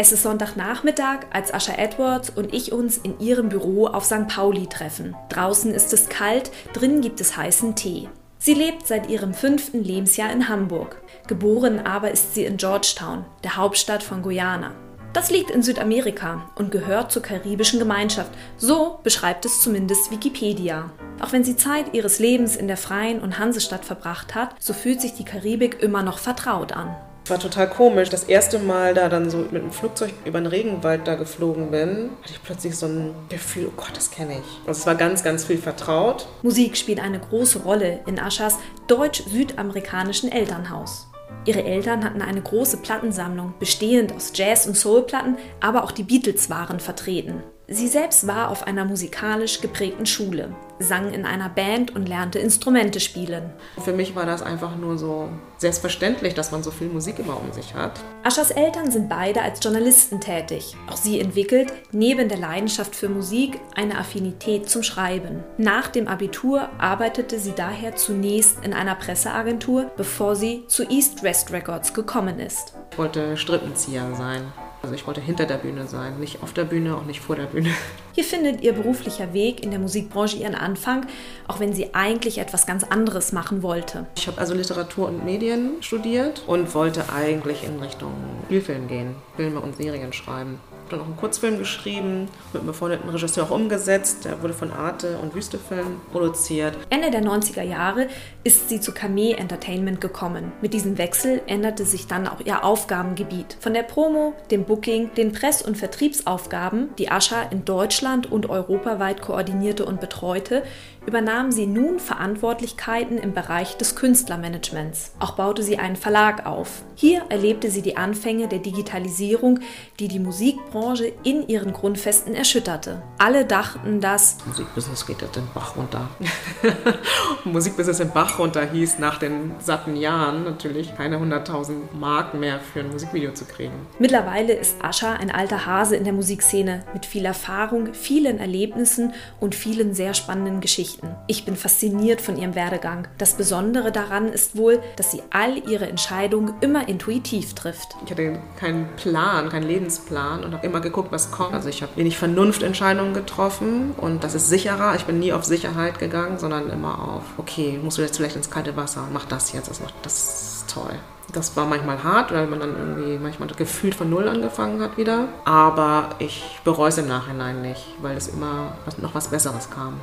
Es ist Sonntagnachmittag, als Asha Edwards und ich uns in ihrem Büro auf St. Pauli treffen. Draußen ist es kalt, drinnen gibt es heißen Tee. Sie lebt seit ihrem fünften Lebensjahr in Hamburg. Geboren aber ist sie in Georgetown, der Hauptstadt von Guyana. Das liegt in Südamerika und gehört zur karibischen Gemeinschaft. So beschreibt es zumindest Wikipedia. Auch wenn sie Zeit ihres Lebens in der Freien und Hansestadt verbracht hat, so fühlt sich die Karibik immer noch vertraut an. War total komisch. Das erste Mal da dann so mit dem Flugzeug über den Regenwald da geflogen bin, hatte ich plötzlich so ein Gefühl, oh Gott, das kenne ich. Also es war ganz, ganz viel vertraut. Musik spielt eine große Rolle in Aschas deutsch-südamerikanischen Elternhaus. Ihre Eltern hatten eine große Plattensammlung, bestehend aus Jazz- und Soulplatten, aber auch die Beatles waren vertreten. Sie selbst war auf einer musikalisch geprägten Schule, sang in einer Band und lernte Instrumente spielen. Für mich war das einfach nur so selbstverständlich, dass man so viel Musik immer um sich hat. Aschas Eltern sind beide als Journalisten tätig. Auch sie entwickelt neben der Leidenschaft für Musik eine Affinität zum Schreiben. Nach dem Abitur arbeitete sie daher zunächst in einer Presseagentur, bevor sie zu East West Records gekommen ist. Ich wollte Strippenzieher sein. Also ich wollte hinter der Bühne sein, nicht auf der Bühne, auch nicht vor der Bühne. Hier findet ihr beruflicher Weg in der Musikbranche ihren Anfang, auch wenn sie eigentlich etwas ganz anderes machen wollte. Ich habe also Literatur und Medien studiert und wollte eigentlich in Richtung Spielfilm gehen, Filme und Serien schreiben dann auch einen Kurzfilm geschrieben, mit einem befreundeten Regisseur auch umgesetzt. Der wurde von Arte und Wüstefilm produziert. Ende der 90er Jahre ist sie zu Kameh Entertainment gekommen. Mit diesem Wechsel änderte sich dann auch ihr Aufgabengebiet. Von der Promo, dem Booking, den Press- und Vertriebsaufgaben, die Ascha in Deutschland und europaweit koordinierte und betreute, übernahm sie nun Verantwortlichkeiten im Bereich des Künstlermanagements. Auch baute sie einen Verlag auf. Hier erlebte sie die Anfänge der Digitalisierung, die die Musikbranche in ihren Grundfesten erschütterte. Alle dachten, dass Musikbusiness geht den Bach runter. Musikbusiness im Bach runter hieß nach den satten Jahren natürlich keine 100.000 Mark mehr für ein Musikvideo zu kriegen. Mittlerweile ist Ascha ein alter Hase in der Musikszene mit viel Erfahrung, vielen Erlebnissen und vielen sehr spannenden Geschichten. Geschichten. Ich bin fasziniert von ihrem Werdegang. Das Besondere daran ist wohl, dass sie all ihre Entscheidungen immer intuitiv trifft. Ich hatte keinen Plan, keinen Lebensplan und habe immer geguckt, was kommt. Also ich habe wenig Vernunftentscheidungen getroffen und das ist sicherer. Ich bin nie auf Sicherheit gegangen, sondern immer auf, okay, musst du jetzt vielleicht ins kalte Wasser, mach das jetzt, das, macht, das ist toll. Das war manchmal hart, weil man dann irgendwie manchmal gefühlt von Null angefangen hat wieder. Aber ich bereue es im Nachhinein nicht, weil es immer noch was Besseres kam.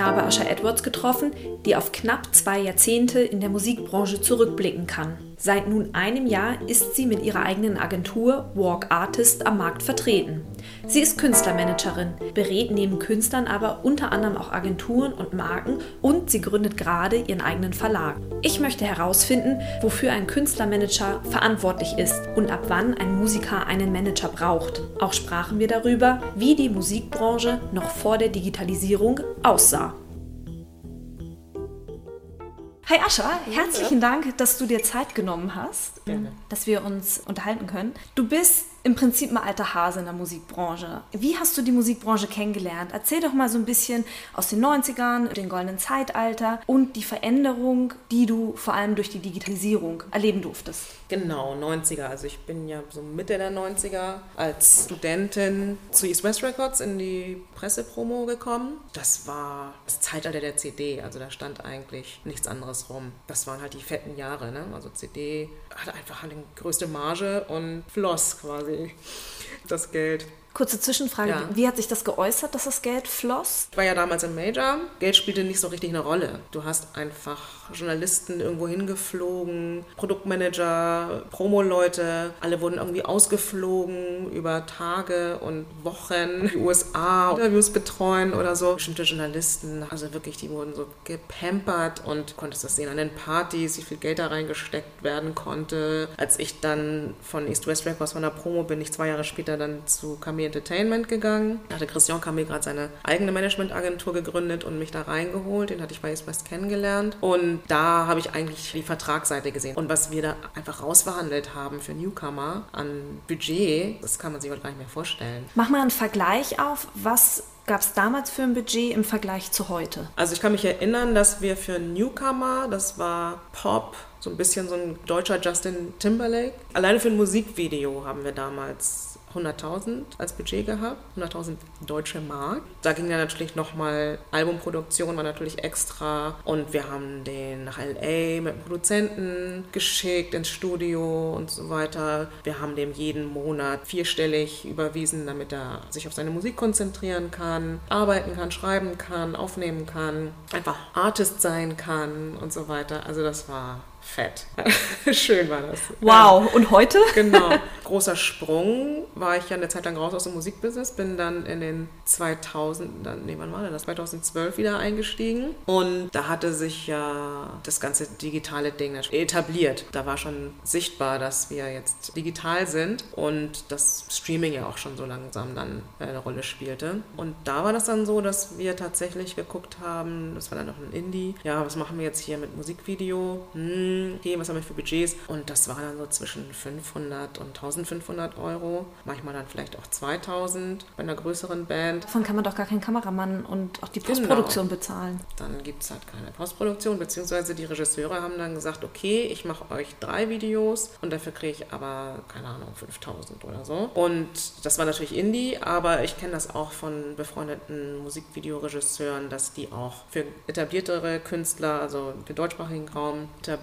Ich habe Asha Edwards getroffen, die auf knapp zwei Jahrzehnte in der Musikbranche zurückblicken kann. Seit nun einem Jahr ist sie mit ihrer eigenen Agentur Walk Artist am Markt vertreten. Sie ist Künstlermanagerin, berät neben Künstlern aber unter anderem auch Agenturen und Marken und sie gründet gerade ihren eigenen Verlag. Ich möchte herausfinden, wofür ein Künstlermanager verantwortlich ist und ab wann ein Musiker einen Manager braucht. Auch sprachen wir darüber, wie die Musikbranche noch vor der Digitalisierung aussah. Hi Ascha, herzlichen Dank, dass du dir Zeit genommen hast, Gerne. dass wir uns unterhalten können. Du bist im Prinzip ein alter Hase in der Musikbranche. Wie hast du die Musikbranche kennengelernt? Erzähl doch mal so ein bisschen aus den 90ern, dem goldenen Zeitalter und die Veränderung, die du vor allem durch die Digitalisierung erleben durftest. Genau, 90er. Also ich bin ja so Mitte der 90er als Studentin zu East West Records in die Pressepromo gekommen. Das war das Zeitalter der CD, also da stand eigentlich nichts anderes rum. Das waren halt die fetten Jahre, ne? Also CD hatte einfach eine größte Marge und floss quasi das Geld. Kurze Zwischenfrage, Ja. wie hat sich das geäußert, dass das Geld floss? Ich war ja damals im Major. Geld spielte nicht so richtig eine Rolle. Du hast einfach Journalisten irgendwo hingeflogen, Produktmanager, Promo-Leute. Alle wurden irgendwie ausgeflogen über Tage und Wochen. Die USA Interviews betreuen oder so. Bestimmte Journalisten, also wirklich, die wurden so gepampert und konntest das sehen an den Partys, wie viel Geld da reingesteckt werden konnte. Als ich dann von East West Records von der Promo bin, ich zwei Jahre später dann zu Camille Entertainment gegangen. Da hatte Christian Camille gerade seine eigene Managementagentur gegründet und mich da reingeholt. Den hatte ich bei East West kennengelernt. Und da habe ich eigentlich die Vertragsseite gesehen. Und was wir da einfach rausverhandelt haben für Newcomer an Budget, das kann man sich heute gar nicht mehr vorstellen. Mach mal einen Vergleich auf, was gab es damals für ein Budget im Vergleich zu heute? Also ich kann mich erinnern, dass wir für Newcomer, das war Pop, so ein bisschen so ein deutscher Justin Timberlake. Alleine für ein Musikvideo haben wir damals 100.000 als Budget gehabt, 100.000 deutsche Mark. Da ging dann natürlich nochmal Albumproduktion, war natürlich extra und wir haben den nach LA mit dem Produzenten geschickt ins Studio und so weiter. Wir haben dem jeden Monat vierstellig überwiesen, damit er sich auf seine Musik konzentrieren kann, arbeiten kann, schreiben kann, aufnehmen kann, einfach Artist sein kann und so weiter. Also das war fett. Schön war das. Wow, und heute? Genau. Großer Sprung. War ich ja eine Zeit lang raus aus dem Musikbusiness, bin dann in den 2000, dann, nee, wann war denn das? 2012 wieder eingestiegen. Und da hatte sich ja das ganze digitale Ding etabliert. Da war schon sichtbar, dass wir jetzt digital sind und das Streaming ja auch schon so langsam dann eine Rolle spielte. Und da war das dann so, dass wir tatsächlich geguckt haben, das war dann noch ein Indie, ja, was machen wir jetzt hier mit Musikvideo? Hm, okay, was haben wir für Budgets? Und das war dann so zwischen 500 und 1500 Euro, manchmal dann vielleicht auch 2000 bei einer größeren Band. Davon kann man doch gar keinen Kameramann und auch die Genau. Postproduktion bezahlen. Dann gibt es halt keine Postproduktion, beziehungsweise die Regisseure haben dann gesagt, okay, ich mache euch drei Videos und dafür kriege ich aber, keine Ahnung, 5000 oder so. Und das war natürlich Indie, aber ich kenne das auch von befreundeten Musikvideoregisseuren, dass die auch für etabliertere Künstler, also den deutschsprachigen Raum etabliert,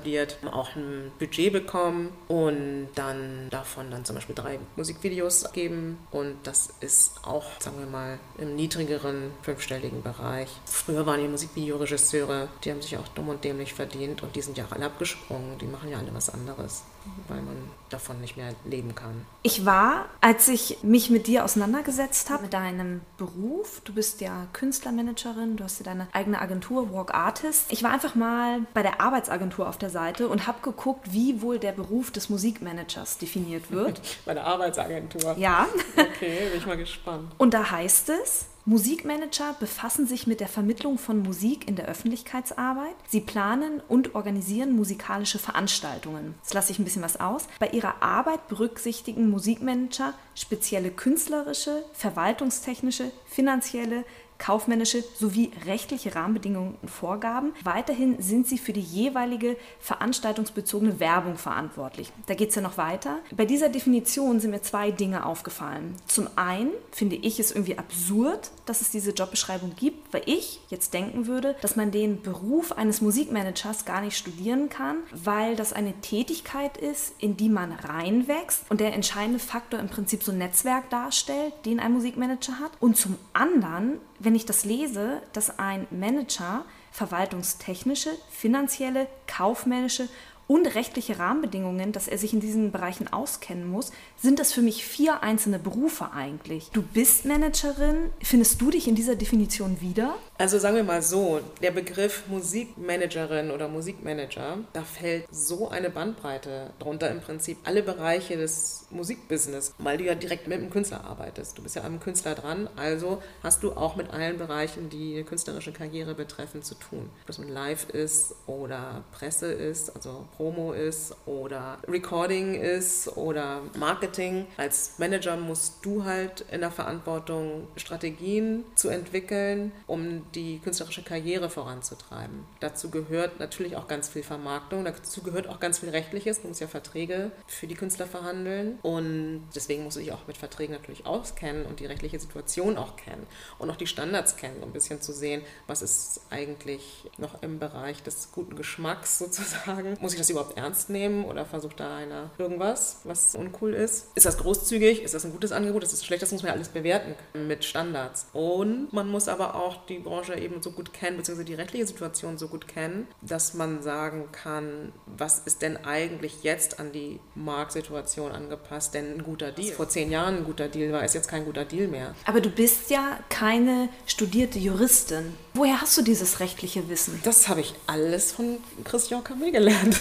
auch ein Budget bekommen und dann davon dann zum Beispiel drei Musikvideos geben. Und das ist auch, sagen wir mal, im niedrigeren fünfstelligen Bereich. Früher waren die Musikvideoregisseure, die haben sich auch dumm und dämlich verdient und die sind ja alle abgesprungen. Die machen ja alle was anderes, weil man davon nicht mehr leben kann. Ich war, als ich mich mit dir auseinandergesetzt habe, mit deinem Beruf, du bist ja Künstlermanagerin, du hast ja deine eigene Agentur, Walk Artist. Ich war einfach mal bei der Arbeitsagentur auf der Seite und habe geguckt, wie wohl der Beruf des Musikmanagers definiert wird. Bei der Arbeitsagentur. ja, Okay, bin ich mal gespannt. und da heißt es, Musikmanager befassen sich mit der Vermittlung von Musik in der Öffentlichkeitsarbeit. Sie planen und organisieren musikalische Veranstaltungen. Jetzt lasse ich ein bisschen was aus. Bei ihrer Arbeit berücksichtigen Musikmanager spezielle künstlerische, verwaltungstechnische, finanzielle, kaufmännische sowie rechtliche Rahmenbedingungen und Vorgaben. Weiterhin sind sie für die jeweilige veranstaltungsbezogene Werbung verantwortlich. Da geht es ja noch weiter. Bei dieser Definition sind mir zwei Dinge aufgefallen. Zum einen finde ich es irgendwie absurd, dass es diese Jobbeschreibung gibt, weil ich jetzt denken würde, dass man den Beruf eines Musikmanagers gar nicht studieren kann, weil das eine Tätigkeit ist, in die man reinwächst und der entscheidende Faktor im Prinzip so ein Netzwerk darstellt, den ein Musikmanager hat. Und zum anderen, wenn ich das lese, dass ein Manager verwaltungstechnische, finanzielle, kaufmännische und rechtliche Rahmenbedingungen, dass er sich in diesen Bereichen auskennen muss, sind das für mich vier einzelne Berufe eigentlich. Du bist Managerin. Findest du dich in dieser Definition wieder? Also sagen wir mal so, der Begriff Musikmanagerin oder Musikmanager, da fällt so eine Bandbreite drunter im Prinzip alle Bereiche des Musikbusiness, weil du ja direkt mit dem Künstler arbeitest. Du bist ja am Künstler dran, also hast du auch mit allen Bereichen, die eine künstlerische Karriere betreffen, zu tun. Ob das nun Live ist oder Presse ist, also Promo ist oder Recording ist oder Marketing. Als Manager musst du halt in der Verantwortung Strategien zu entwickeln, um die künstlerische Karriere voranzutreiben. Dazu gehört natürlich auch ganz viel Vermarktung, dazu gehört auch ganz viel Rechtliches. Du musst ja Verträge für die Künstler verhandeln und deswegen musst du dich auch mit Verträgen natürlich auskennen und die rechtliche Situation auch kennen und auch die Standards kennen, um ein bisschen zu sehen, was ist eigentlich noch im Bereich des guten Geschmacks sozusagen. Muss ich das überhaupt ernst nehmen oder versucht da einer irgendwas, was uncool ist? Ist das großzügig? Ist das ein gutes Angebot? Ist das schlecht? Das muss man ja alles bewerten mit Standards. Und man muss aber auch die Branche eben so gut kennen, beziehungsweise die rechtliche Situation so gut kennen, dass man sagen kann, was ist denn eigentlich jetzt an die Marktsituation angepasst, denn ein guter Deal. Vor zehn Jahren ein guter Deal war, ist jetzt kein guter Deal mehr. Aber du bist ja keine studierte Juristin. Woher hast du dieses rechtliche Wissen? Das habe ich alles von Christian Camé gelernt.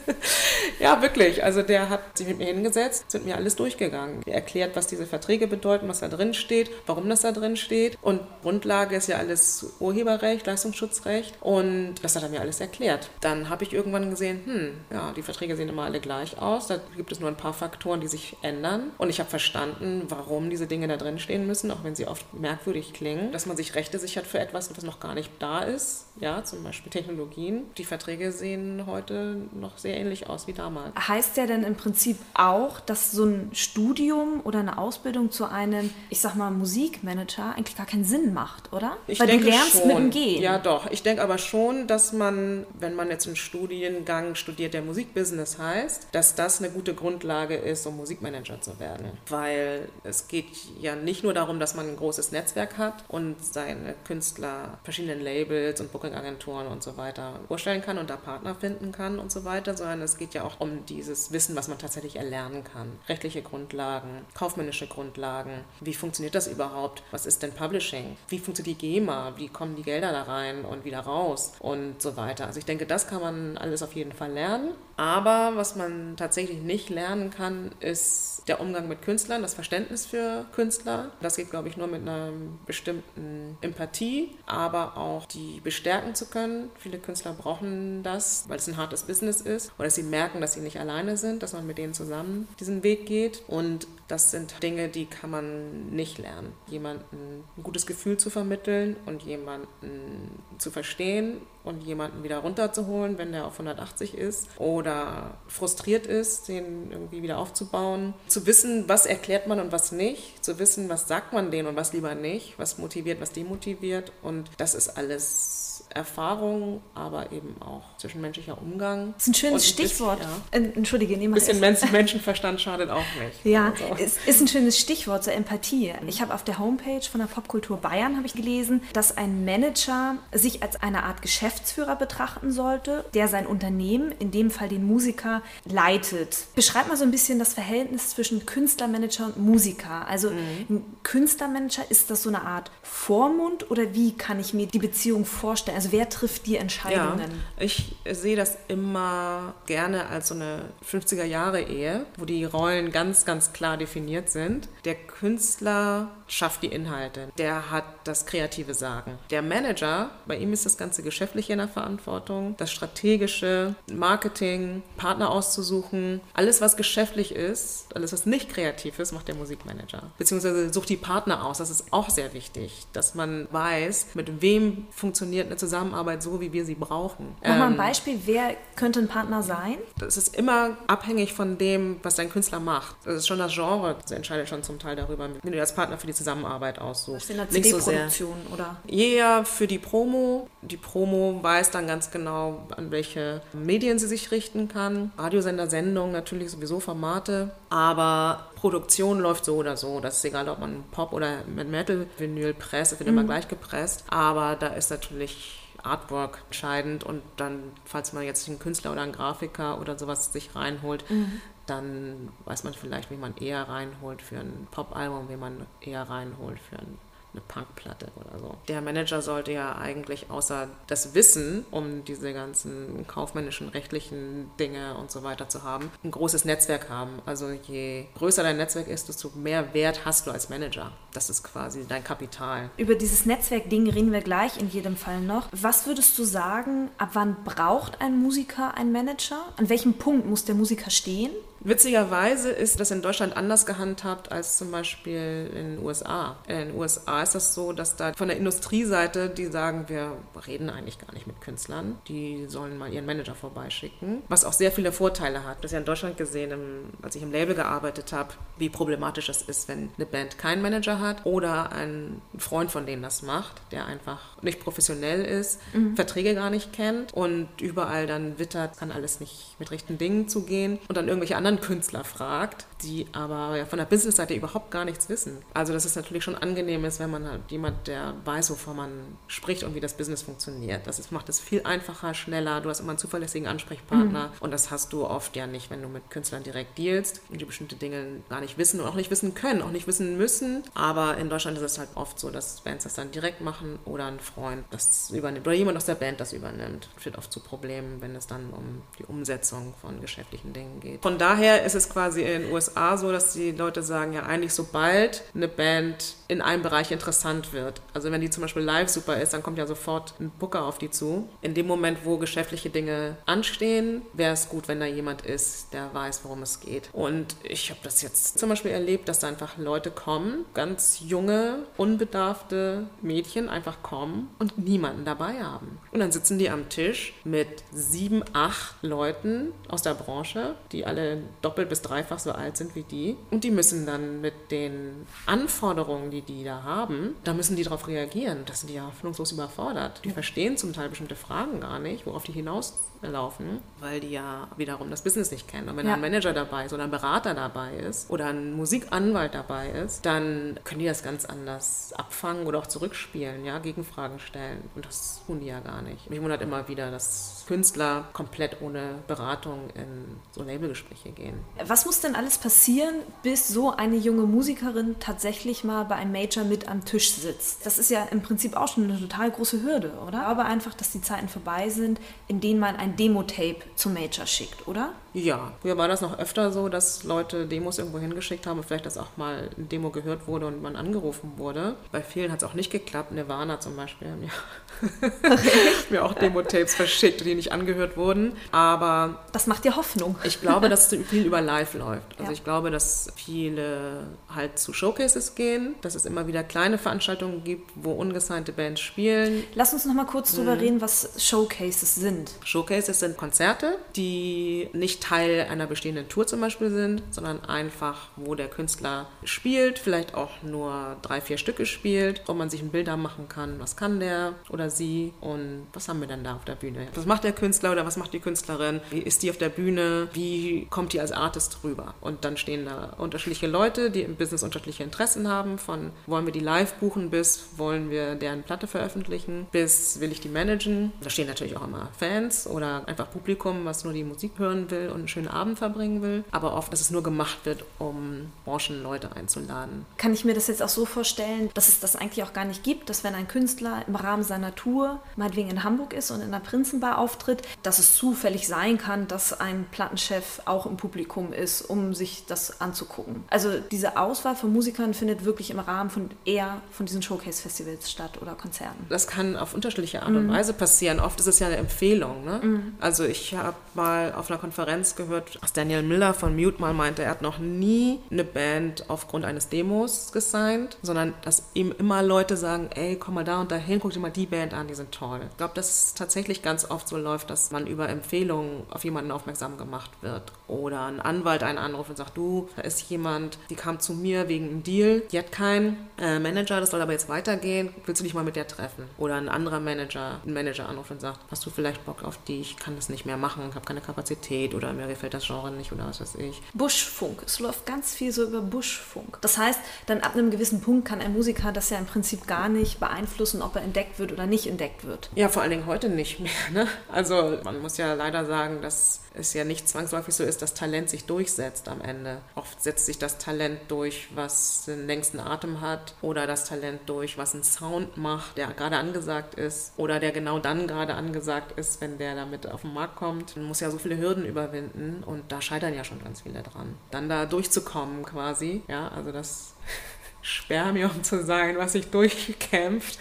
ja, wirklich. Also der hat sich mit mir hingesetzt, sind mir alles durchgegangen. Er erklärt, was diese Verträge bedeuten, was da drin steht, warum das da drin steht. Und Grundlage ist ja alles Urheberrecht, Leistungsschutzrecht. Und das hat er mir alles erklärt. Dann habe ich irgendwann gesehen, hm, ja, die Verträge sehen immer alle gleich aus. Da gibt es nur ein paar Faktoren, die sich ändern. Und ich habe verstanden, warum diese Dinge da drin stehen müssen, auch wenn sie oft merkwürdig klingen. Dass man sich Rechte sichert für etwas, was noch gar nicht da ist. Ja, zum Beispiel Technologien. Die Verträge sehen heute noch sehr ähnlich aus wie damals. Heißt ja denn im Prinzip auch, dass so ein Studium oder eine Ausbildung zu einem, ich sag mal, Musikmanager eigentlich gar keinen Sinn macht, oder? Ich Weil denke du lernst schon. mit dem Gehen. Ja, doch. Ich denke aber schon, dass man, wenn man jetzt einen Studiengang studiert, der Musikbusiness heißt, dass das eine gute Grundlage ist, um Musikmanager zu werden. Weil es geht ja nicht nur darum, dass man ein großes Netzwerk hat und seine Künstler verschiedenen Labels und Bookingagenturen und so weiter vorstellen kann und da Partner finden kann und so weiter, sondern es geht ja auch um dieses Wissen, was man tatsächlich erlernen kann. Rechtliche Grundlagen, kaufmännische Grundlagen. Wie funktioniert das überhaupt? Was ist denn Publishing? Wie funktioniert die GEMA? Wie kommen die Gelder da rein und wieder raus? Und so weiter. Also ich denke, das kann man alles auf jeden Fall lernen. Aber was man tatsächlich nicht lernen kann, ist der Umgang mit Künstlern, das Verständnis für Künstler. Das geht, glaube ich, nur mit einer bestimmten Empathie, aber auch die bestärken zu können. Viele Künstler brauchen das, weil es ein hartes Business ist oder sie merken, dass sie nicht alleine sind, dass man mit denen zusammen diesen Weg geht. Und das sind Dinge, die kann man nicht lernen. Jemanden ein gutes Gefühl zu vermitteln und jemanden zu verstehen und jemanden wieder runterzuholen, wenn der auf 180 ist oder frustriert ist, den irgendwie wieder aufzubauen. Zu wissen, was erklärt man und was nicht. Zu wissen, was sagt man denen und was lieber nicht. Was motiviert, was demotiviert. Und das ist alles Erfahrung, aber eben auch zwischenmenschlicher Umgang. Das ist ein schönes ein Stichwort. bisschen- Äh, Entschuldige, nehmen Ein bisschen Men- Menschenverstand schadet auch nicht. Ja, Also. ist ein schönes Stichwort zur Empathie. Ich habe auf der Homepage von der Popkultur Bayern habe ich gelesen, dass ein Manager sich als eine Art Geschäftsführer betrachten sollte, der sein Unternehmen, in dem Fall den Musiker, leitet. Beschreib mal so ein bisschen das Verhältnis zwischen Künstlermanager und Musiker. Also ein Künstlermanager, ist das so eine Art Vormund oder wie kann ich mir die Beziehung vorstellen? Also wer trifft die Entscheidungen? Ja, ich sehe das immer gerne als so eine 50er-Jahre-Ehe, wo die Rollen ganz, ganz klar definiert sind. Der Künstler schafft die Inhalte, der hat das kreative Sagen. Der Manager, bei ihm ist das ganze Geschäftliche in der Verantwortung, das strategische, Marketing, Partner auszusuchen, alles, was geschäftlich ist, alles, was nicht kreativ ist, macht der Musikmanager. Beziehungsweise sucht die Partner aus, das ist auch sehr wichtig, dass man weiß, mit wem funktioniert eine Zusammenarbeit so, wie wir sie brauchen. Mach mal ein Ähm, Beispiel, wer könnte ein Partner sein? das ist immer abhängig von dem, was dein Künstler macht. Das ist schon das Genre, das entscheidet schon zum Teil darüber, wenn du als Partner für die Zusammenarbeit aussuchst. In der Nicht so. CD-Produktion oder? Eher für die Promo. Die Promo weiß dann ganz genau, an welche Medien sie sich richten kann. Radiosender, Sendungen, natürlich sowieso Formate. Aber Produktion läuft so oder so. Das ist egal, ob man Pop oder mit Metal-Vinyl presst. Es wird immer gleich gepresst. Aber da ist natürlich Artwork entscheidend und dann, falls man jetzt einen Künstler oder einen Grafiker oder sowas sich reinholt, mhm. Dann weiß man vielleicht, wie man eher reinholt für ein Pop-Album, wie man eher reinholt für ein eine Punkplatte oder so. Der Manager sollte ja eigentlich außer das Wissen um diese ganzen kaufmännischen, rechtlichen Dinge und so weiter zu haben, ein großes Netzwerk haben. Also je größer dein Netzwerk ist, desto mehr Wert hast du als Manager. Das ist quasi dein Kapital. Über dieses Netzwerk-Ding reden wir gleich in jedem Fall noch. Was würdest du sagen, ab wann braucht ein Musiker einen Manager? An welchem Punkt muss der Musiker stehen? Witzigerweise ist das in Deutschland anders gehandhabt als zum Beispiel in den USA. In den USA ist das so, dass da von der Industrieseite, die sagen, wir reden eigentlich gar nicht mit Künstlern, die sollen mal ihren Manager vorbeischicken, was auch sehr viele Vorteile hat. Das ist ja in Deutschland gesehen, als ich im Label gearbeitet habe, wie problematisch es ist, wenn eine Band keinen Manager hat oder ein Freund von denen das macht, der einfach nicht professionell ist, mhm. Verträge gar nicht kennt und überall dann wittert, kann alles nicht mit rechten Dingen zugehen und dann irgendwelche anderen anderen Künstler fragt, die aber ja von der Businessseite überhaupt gar nichts wissen. Also dass es natürlich schon angenehm ist, wenn man halt jemand, der weiß, wovon man spricht und wie das Business funktioniert. Das ist, macht es viel einfacher, schneller. Du hast immer einen zuverlässigen Ansprechpartner mhm. und das hast du oft ja nicht, wenn du mit Künstlern direkt dealst und die bestimmte Dinge gar nicht wissen und auch nicht wissen können, auch nicht wissen müssen. Aber in Deutschland ist es halt oft so, dass Bands das dann direkt machen oder ein Freund das übernimmt oder jemand aus der Band das übernimmt. Das führt oft zu Problemen, wenn es dann um die Umsetzung von geschäftlichen Dingen geht. Von daher ist es quasi in den USA so, dass die Leute sagen, ja eigentlich sobald eine Band in einem Bereich interessant wird. Also wenn die zum Beispiel live super ist, dann kommt ja sofort ein Booker auf die zu. In dem Moment, wo geschäftliche Dinge anstehen, wäre es gut, wenn da jemand ist, der weiß, worum es geht. Und ich habe das jetzt zum Beispiel erlebt, dass da einfach Leute kommen, ganz junge, unbedarfte Mädchen einfach kommen und niemanden dabei haben. Und dann sitzen die am Tisch mit sieben, acht Leuten aus der Branche, die alle doppelt bis dreifach so alt sind wie die. Und die müssen dann mit den Anforderungen, die die da haben, da müssen die darauf reagieren. Das sind die ja hoffnungslos überfordert. Die verstehen zum Teil bestimmte Fragen gar nicht, worauf die hinauslaufen, weil die ja wiederum das Business nicht kennen. Und wenn ja. ein Manager dabei ist oder ein Berater dabei ist oder ein Musikanwalt dabei ist, dann können die das ganz anders abfangen oder auch zurückspielen, ja, Gegenfragen stellen. Und das tun die ja gar nicht. Mich wundert immer wieder, dass Künstler komplett ohne Beratung in so Labelgespräche gehen. Was muss denn alles passieren, bis so eine junge Musikerin tatsächlich mal bei einem Major mit am Tisch sitzt? Das ist ja im Prinzip auch schon eine total große Hürde, oder? Aber einfach, dass die Zeiten vorbei sind, in denen man ein Demo-Tape zum Major schickt, oder? Ja, früher war das noch öfter so, dass Leute Demos irgendwo hingeschickt haben und vielleicht, dass auch mal eine Demo gehört wurde und man angerufen wurde. Bei vielen hat es auch nicht geklappt. Nirvana zum Beispiel haben ja mir auch Demo-Tapes verschickt, die nicht angehört wurden. Aber das macht dir Hoffnung. Ich glaube, dass viel über Live läuft. Also ja. ich glaube, dass viele halt zu Showcases gehen, dass es immer wieder kleine Veranstaltungen gibt, wo ungesignte Bands spielen. Lass uns noch mal kurz hm. drüber reden, was Showcases sind. Showcases sind Konzerte, die nicht Teil einer bestehenden Tour zum Beispiel sind, sondern einfach, wo der Künstler spielt, vielleicht auch nur drei, vier Stücke spielt, wo man sich ein Bilder machen kann, was kann der oder sie und was haben wir dann da auf der Bühne. Was macht der Künstler oder was macht die Künstlerin? Wie ist die auf der Bühne? Wie kommt die als Artist rüber? Und dann stehen da unterschiedliche Leute, die im Business unterschiedliche Interessen haben, von wollen wir die live buchen bis wollen wir deren Platte veröffentlichen, bis will ich die managen. Da stehen natürlich auch immer Fans oder einfach Publikum, was nur die Musik hören will und einen schönen Abend verbringen will. Aber oft, dass es nur gemacht wird, um Branchenleute einzuladen. Kann ich mir das jetzt auch so vorstellen, dass es das eigentlich auch gar nicht gibt, dass wenn ein Künstler im Rahmen seiner Tour meinetwegen in Hamburg ist und in der Prinzenbar auftritt, dass es zufällig sein kann, dass ein Plattenchef auch im Publikum ist, um sich das anzugucken. Also diese Auswahl von Musikern findet wirklich im Rahmen von eher von diesen Showcase-Festivals statt oder Konzerten. Das kann auf unterschiedliche Art und mhm. Weise passieren. Oft ist es ja eine Empfehlung. Ne? Mhm. Also ich habe mal auf einer Konferenz gehört, dass Daniel Miller von Mute mal meinte, er hat noch nie eine Band aufgrund eines Demos gesigned, sondern dass ihm immer Leute sagen, ey, komm mal da und dahin, guck dir mal die Band an, die sind toll. Ich glaube, dass es tatsächlich ganz oft so läuft, dass man über Empfehlungen auf jemanden aufmerksam gemacht wird. Oder ein Anwalt einen anruft und sagt, du, da ist jemand, die kam zu mir wegen einem Deal, die hat keinen äh, Manager, das soll aber jetzt weitergehen, willst du dich mal mit der treffen? Oder ein anderer Manager, ein Manager anruft und sagt, hast du vielleicht Bock auf die ich kann das nicht mehr machen, habe keine Kapazität oder mir gefällt das Genre nicht oder was weiß ich. Buschfunk. Es läuft ganz viel so über Buschfunk. Das heißt, dann ab einem gewissen Punkt kann ein Musiker das ja im Prinzip gar nicht beeinflussen, ob er entdeckt wird oder nicht entdeckt wird. Ja, vor allen Dingen heute nicht mehr. Ne? Also man muss ja leider sagen, dass es ja nicht zwangsläufig so ist, dass Talent sich durchsetzt am Ende. Oft setzt sich das Talent durch, was den längsten Atem hat oder das Talent durch, was einen Sound macht, der gerade angesagt ist oder der genau dann gerade angesagt ist, wenn der damit auf den Markt kommt. Man muss ja so viele Hürden überwinden und da scheitern ja schon ganz viele dran. Dann da durchzukommen quasi, ja, also das Spermium zu sein, was sich durchkämpft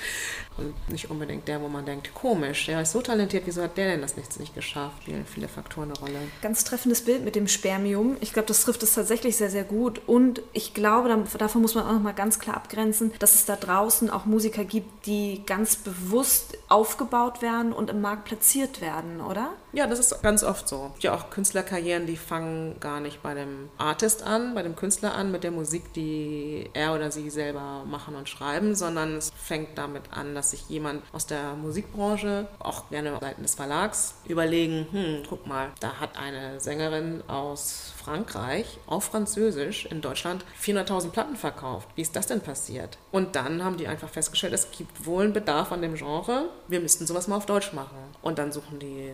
und nicht unbedingt der, wo man denkt, komisch, der ist so talentiert, wieso hat der denn das nicht, nicht geschafft? Spielen viele Faktoren eine Rolle. Ganz treffendes Bild mit dem Spermium. Ich glaube, das trifft es tatsächlich sehr, sehr gut. Und ich glaube, davon muss man auch nochmal ganz klar abgrenzen, dass es da draußen auch Musiker gibt, die ganz bewusst aufgebaut werden und im Markt platziert werden, oder? Ja, das ist ganz oft so. Ja auch Künstlerkarrieren, die fangen gar nicht bei dem Artist an, bei dem Künstler an, mit der Musik, die er oder sie selber machen und schreiben, sondern es fängt damit an, dass dass sich jemand aus der Musikbranche, auch gerne Seiten des Verlags, überlegen, hm, guck mal, da hat eine Sängerin aus Frankreich auf Französisch in Deutschland 400.000 Platten verkauft. Wie ist das denn passiert? Und dann haben die einfach festgestellt, es gibt wohl einen Bedarf an dem Genre, wir müssten sowas mal auf Deutsch machen. Und dann suchen die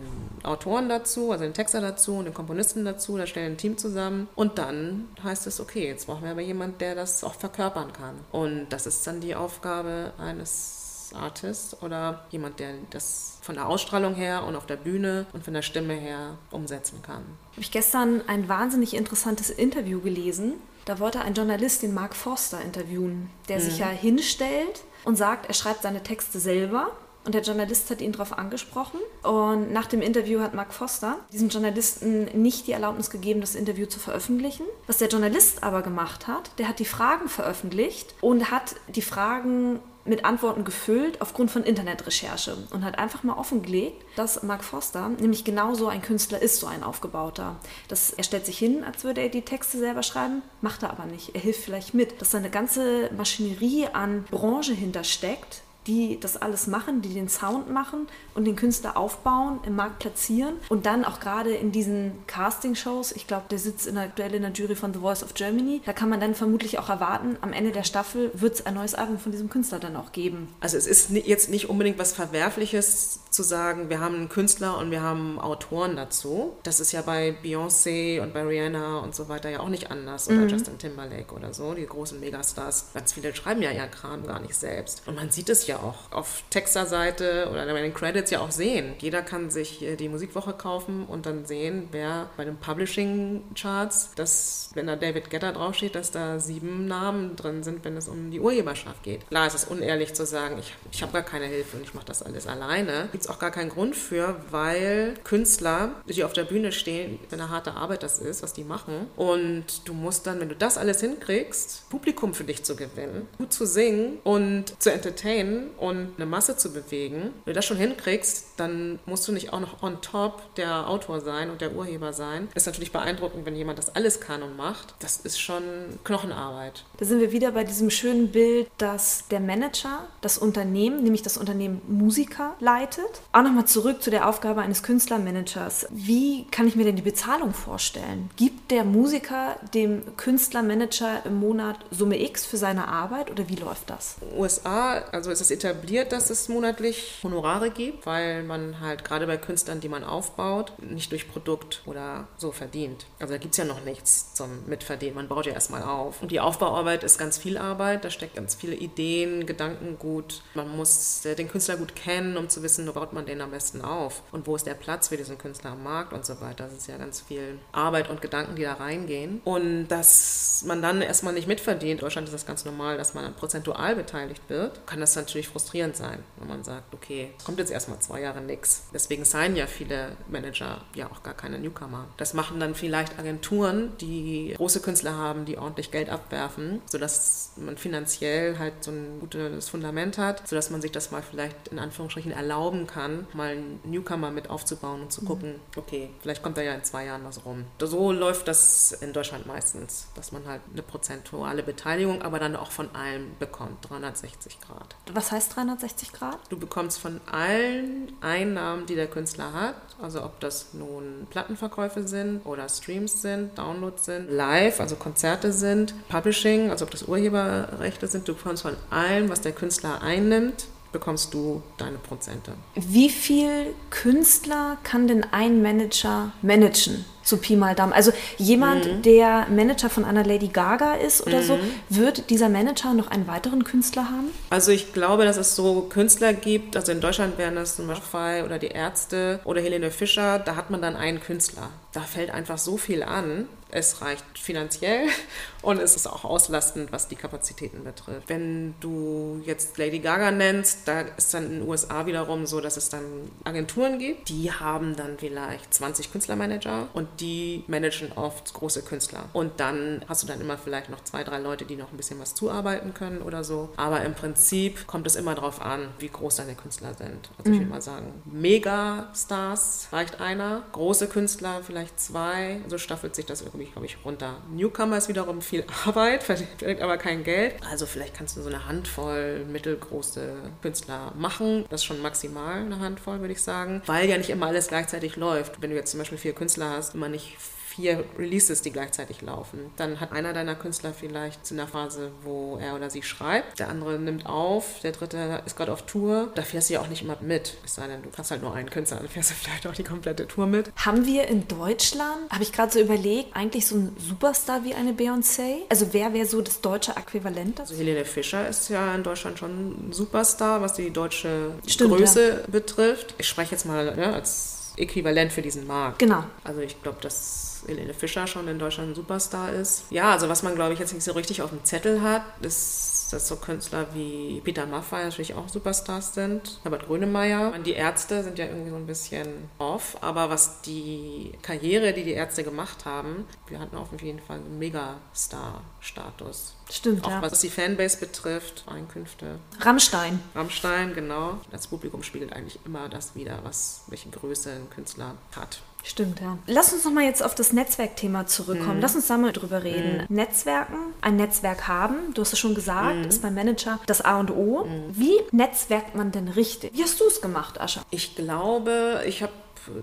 Autoren dazu, also den Texter dazu und den Komponisten dazu, da stellen ein Team zusammen und dann heißt es, okay, jetzt brauchen wir aber jemanden, der das auch verkörpern kann. Und das ist dann die Aufgabe eines Artist oder jemand, der das von der Ausstrahlung her und auf der Bühne und von der Stimme her umsetzen kann. Habe ich gestern ein wahnsinnig interessantes Interview gelesen. Da wollte ein Journalist den Mark Forster interviewen, der mhm. sich ja hinstellt und sagt, er schreibt seine Texte selber und der Journalist hat ihn darauf angesprochen. Und nach dem Interview hat Mark Foster diesem Journalisten nicht die Erlaubnis gegeben, das Interview zu veröffentlichen. Was der Journalist aber gemacht hat, der hat die Fragen veröffentlicht und hat die Fragen mit Antworten gefüllt aufgrund von Internetrecherche und hat einfach mal offengelegt, dass Mark Foster nämlich genauso ein Künstler ist, so ein Aufgebauter. Das, er stellt sich hin, als würde er die Texte selber schreiben, macht er aber nicht. Er hilft vielleicht mit, dass da eine ganze Maschinerie an Branche hintersteckt, die das alles machen, die den Sound machen und den Künstler aufbauen, im Markt platzieren und dann auch gerade in diesen Casting-Shows, ich glaube, der sitzt in der, aktuell in der Jury von The Voice of Germany, da kann man dann vermutlich auch erwarten, am Ende der Staffel wird es ein neues Album von diesem Künstler dann auch geben. Also es ist jetzt nicht unbedingt was Verwerfliches zu sagen, wir haben einen Künstler und wir haben Autoren dazu. Das ist ja bei Beyoncé und bei Rihanna und so weiter ja auch nicht anders oder mhm. Justin Timberlake oder so, die großen Megastars. Ganz viele schreiben ja ihr Kram gar nicht selbst. Und man sieht es ja auch auf Texter-Seite oder bei den Credits ja auch sehen. Jeder kann sich die Musikwoche kaufen und dann sehen, wer bei den Publishing-Charts, dass, wenn da David Getter draufsteht, dass da sieben Namen drin sind, wenn es um die Urheberschaft geht. Klar, es ist unehrlich zu sagen, ich, ich habe gar keine Hilfe und ich mache das alles alleine gibt es auch gar keinen Grund für, weil Künstler, die auf der Bühne stehen, eine harte Arbeit das ist, was die machen. Und du musst dann, wenn du das alles hinkriegst, Publikum für dich zu gewinnen, gut zu singen und zu entertainen und eine Masse zu bewegen, wenn du das schon hinkriegst, dann musst du nicht auch noch on top der Autor sein und der Urheber sein. Ist natürlich beeindruckend, wenn jemand das alles kann und macht. Das ist schon Knochenarbeit. Da sind wir wieder bei diesem schönen Bild, dass der Manager das Unternehmen, nämlich das Unternehmen Musiker, leitet. Auch nochmal zurück zu der Aufgabe eines Künstlermanagers. Wie kann ich mir denn die Bezahlung vorstellen? Gibt der Musiker dem Künstlermanager im Monat Summe X für seine Arbeit oder wie läuft das? In den USA, also ist es etabliert, dass es monatlich Honorare gibt, weil man halt gerade bei Künstlern, die man aufbaut, nicht durch Produkt oder so verdient. Also da gibt es ja noch nichts zum Mitverdienen. Man baut ja erstmal auf. Und die Aufbauarbeit ist ganz viel Arbeit. Da steckt ganz viele Ideen, Gedankengut. Man muss den Künstler gut kennen, um zu wissen, baut man den am besten auf? Und wo ist der Platz für diesen Künstler am Markt und so weiter? Das ist ja ganz viel Arbeit und Gedanken, die da reingehen. Und dass man dann erstmal nicht mitverdient, in Deutschland ist das ganz normal, dass man prozentual beteiligt wird, kann das natürlich frustrierend sein, wenn man sagt, okay, kommt jetzt erstmal zwei Jahre nichts. Deswegen seien ja viele Manager ja auch gar keine Newcomer. Das machen dann vielleicht Agenturen, die große Künstler haben, die ordentlich Geld abwerfen, sodass man finanziell halt so ein gutes Fundament hat, sodass man sich das mal vielleicht in Anführungsstrichen erlauben kann, mal einen Newcomer mit aufzubauen und zu gucken, okay, vielleicht kommt da ja in zwei Jahren was rum. So läuft das in Deutschland meistens, dass man halt eine prozentuale Beteiligung, aber dann auch von allem bekommt, 360 Grad. Was heißt 360 Grad? Du bekommst von allen Einnahmen, die der Künstler hat, also ob das nun Plattenverkäufe sind oder Streams sind, Downloads sind, Live, also Konzerte sind, Publishing, also ob das Urheberrechte sind, du bekommst von allem, was der Künstler einnimmt, bekommst du deine Prozente. Wie viel Künstler kann denn ein Manager managen? So Pi mal Daumen. Also jemand, mhm. der Manager von einer Lady Gaga ist oder mhm. so, wird dieser Manager noch einen weiteren Künstler haben? Also ich glaube, dass es so Künstler gibt, also in Deutschland wären das zum Beispiel oder die Ärzte oder Helene Fischer, da hat man dann einen Künstler. Da fällt einfach so viel an. Es reicht finanziell und es ist auch auslastend, was die Kapazitäten betrifft. Wenn du jetzt Lady Gaga nennst, da ist dann in den USA wiederum so, dass es dann Agenturen gibt, die haben dann vielleicht 20 Künstlermanager und die managen oft große Künstler. Und dann hast du dann immer vielleicht noch zwei, drei Leute, die noch ein bisschen was zuarbeiten können oder so. Aber im Prinzip kommt es immer darauf an, wie groß deine Künstler sind. Also mhm. ich würde mal sagen, Megastars reicht einer, große Künstler vielleicht zwei. So staffelt sich das irgendwie, glaube ich, runter. Newcomer ist wiederum viel Arbeit, verdient aber kein Geld. Also vielleicht kannst du so eine Handvoll mittelgroße Künstler machen. Das ist schon maximal eine Handvoll, würde ich sagen. Weil ja nicht immer alles gleichzeitig läuft. Wenn du jetzt zum Beispiel vier Künstler hast, immer nicht vier Releases, die gleichzeitig laufen. Dann hat einer deiner Künstler vielleicht in der Phase, wo er oder sie schreibt, der andere nimmt auf, der dritte ist gerade auf Tour. Da fährst du ja auch nicht immer mit, es sei denn, du hast halt nur einen Künstler, dann fährst du vielleicht auch die komplette Tour mit. Haben wir in Deutschland, habe ich gerade so überlegt, eigentlich so einen Superstar wie eine Beyoncé? Also wer wäre so das deutsche Äquivalent dazu? Also Helene Fischer ist ja in Deutschland schon ein Superstar, was die deutsche Stimmt, Größe ja. betrifft. Ich spreche jetzt mal ja, als Äquivalent für diesen Markt. Genau. Also ich glaube, dass Helene Fischer schon in Deutschland ein Superstar ist. Ja, also was man, glaube ich, jetzt nicht so richtig auf dem Zettel hat, ist dass so Künstler wie Peter Maffay natürlich auch Superstars sind. Herbert Grönemeyer. Die Ärzte sind ja irgendwie so ein bisschen off, aber was die Karriere, die die Ärzte gemacht haben, wir hatten auf jeden Fall einen Megastar-Status. Stimmt, auch ja. was die Fanbase betrifft, Einkünfte. Rammstein. Rammstein, genau. Das Publikum spiegelt eigentlich immer das wieder, was welche Größe ein Künstler hat. Stimmt, ja. Lass uns nochmal jetzt auf das Netzwerkthema zurückkommen. Mhm. Lass uns da mal drüber reden. Mhm. Netzwerken, ein Netzwerk haben, du hast es schon gesagt, mhm. ist beim Manager das A und O. Mhm. Wie netzwerkt man denn richtig? Wie hast du es gemacht, Ascha? Ich glaube, ich habe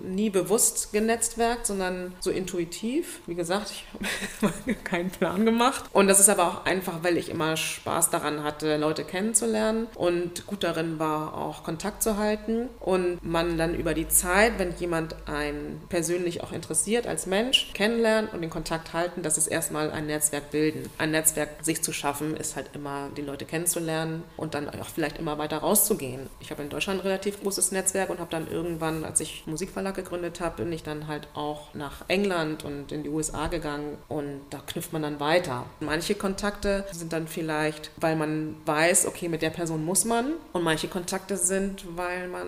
nie bewusst genetzwerkt, sondern so intuitiv. Wie gesagt, ich habe keinen Plan gemacht. Und das ist aber auch einfach, weil ich immer Spaß daran hatte, Leute kennenzulernen und gut darin war, auch Kontakt zu halten. Und man dann über die Zeit, wenn jemand einen persönlich auch interessiert als Mensch, kennenlernen und den Kontakt halten, das ist erstmal ein Netzwerk bilden. Ein Netzwerk sich zu schaffen, ist halt immer, die Leute kennenzulernen und dann auch vielleicht immer weiter rauszugehen. Ich habe in Deutschland ein relativ großes Netzwerk und habe dann irgendwann, als ich Musik Musikverlag gegründet habe, bin ich dann halt auch nach England und in die USA gegangen und da knüpft man dann weiter. Manche Kontakte sind dann vielleicht, weil man weiß, okay, mit der Person muss man und manche Kontakte sind, weil man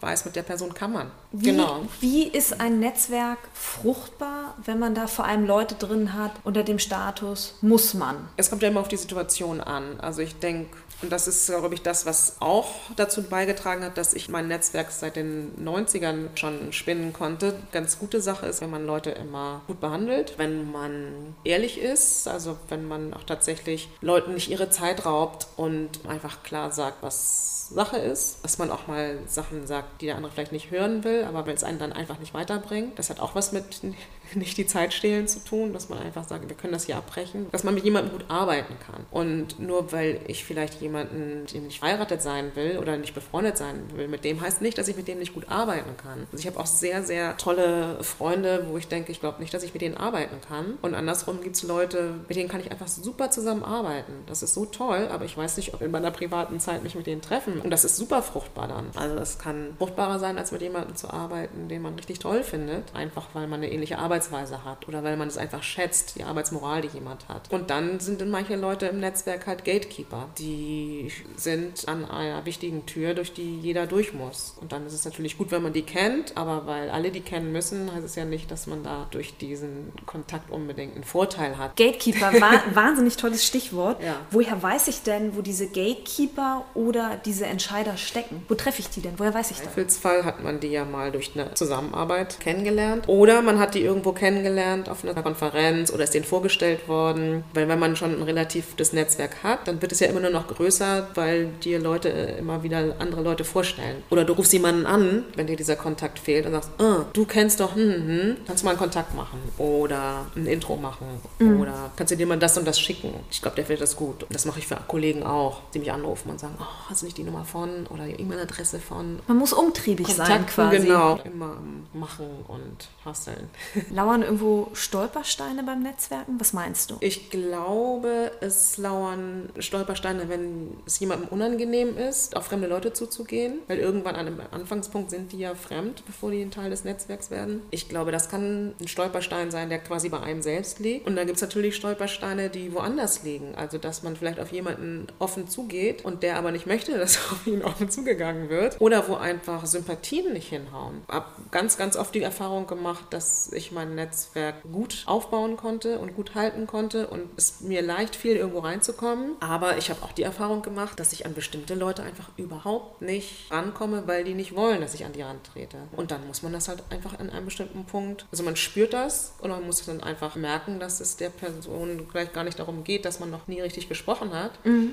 weiß, mit der Person kann man. Wie, genau. Wie ist ein Netzwerk fruchtbar, wenn man da vor allem Leute drin hat unter dem Status muss man? Es kommt ja immer auf die Situation an. Also ich denke, und das ist, glaube ich, das, was auch dazu beigetragen hat, dass ich mein Netzwerk seit den 90ern schon spinnen konnte. Ganz gute Sache ist, wenn man Leute immer gut behandelt, wenn man ehrlich ist, also wenn man auch tatsächlich Leuten nicht ihre Zeit raubt und einfach klar sagt, was Sache ist, dass man auch mal Sachen sagt, die der andere vielleicht nicht hören will, aber wenn es einen dann einfach nicht weiterbringt. Das hat auch was mit nicht die Zeit stehlen zu tun, dass man einfach sagt, wir können das hier abbrechen, dass man mit jemandem gut arbeiten kann. Und nur weil ich vielleicht jemanden, dem nicht verheiratet sein will oder nicht befreundet sein will, mit dem heißt nicht, dass ich mit dem nicht gut arbeiten kann. Also ich habe auch sehr, sehr tolle Freunde, wo ich denke, ich glaube nicht, dass ich mit denen arbeiten kann. Und andersrum gibt es Leute, mit denen kann ich einfach super zusammenarbeiten. Das ist so toll, aber ich weiß nicht, ob in meiner privaten Zeit mich mit denen treffen. Und das ist super fruchtbar dann. Also das kann fruchtbarer sein, als mit jemandem zu arbeiten, den man richtig toll findet, einfach weil man eine ähnliche Arbeit Arbeitsweise hat oder weil man es einfach schätzt, die Arbeitsmoral, die jemand hat. Und dann sind dann manche Leute im Netzwerk halt Gatekeeper. Die sind an einer wichtigen Tür, durch die jeder durch muss. Und dann ist es natürlich gut, wenn man die kennt, aber weil alle die kennen müssen, heißt es ja nicht, dass man da durch diesen Kontakt unbedingt einen Vorteil hat. Gatekeeper, wa wahnsinnig tolles Stichwort. Ja. Woher weiß ich denn, wo diese Gatekeeper oder diese Entscheider stecken? Wo treffe ich die denn? Woher weiß ich Im das? Zweifelsfall hat man die ja mal durch eine Zusammenarbeit kennengelernt. Oder man hat die irgendwo kennengelernt auf einer Konferenz oder ist denen vorgestellt worden. Weil wenn man schon ein relativ das Netzwerk hat, dann wird es ja immer nur noch größer, weil dir Leute äh, immer wieder andere Leute vorstellen. Oder du rufst jemanden an, wenn dir dieser Kontakt fehlt und sagst, ah, du kennst doch, hm, hm, hm, kannst du mal einen Kontakt machen oder ein Intro machen oder kannst du dir mal das und das schicken. Ich glaube, der findet das gut. Das mache ich für Kollegen auch, die mich anrufen und sagen, oh, hast du nicht die Nummer von oder die E-Mail-Adresse von Man muss umtriebig sein Kontakten, quasi. genau. Immer Machen und Hasseln. Lauern irgendwo Stolpersteine beim Netzwerken? Was meinst du? Ich glaube, es lauern Stolpersteine, wenn es jemandem unangenehm ist, auf fremde Leute zuzugehen, weil irgendwann an einem Anfangspunkt sind die ja fremd, bevor die ein Teil des Netzwerks werden. Ich glaube, das kann ein Stolperstein sein, der quasi bei einem selbst liegt. Und da gibt es natürlich Stolpersteine, die woanders liegen. Also, dass man vielleicht auf jemanden offen zugeht und der aber nicht möchte, dass auf ihn offen zugegangen wird. Oder wo einfach Sympathien nicht hinhauen. Ich habe ganz, ganz oft die Erfahrung gemacht, dass ich mein Netzwerk gut aufbauen konnte und gut halten konnte und es mir leicht fiel, irgendwo reinzukommen. Aber ich habe auch die Erfahrung gemacht, dass ich an bestimmte Leute einfach überhaupt nicht rankomme, weil die nicht wollen, dass ich an die rantrete. Und dann muss man das halt einfach an einem bestimmten Punkt, also man spürt das und man muss dann einfach merken, dass es der Person vielleicht gar nicht darum geht, dass man noch nie richtig gesprochen hat,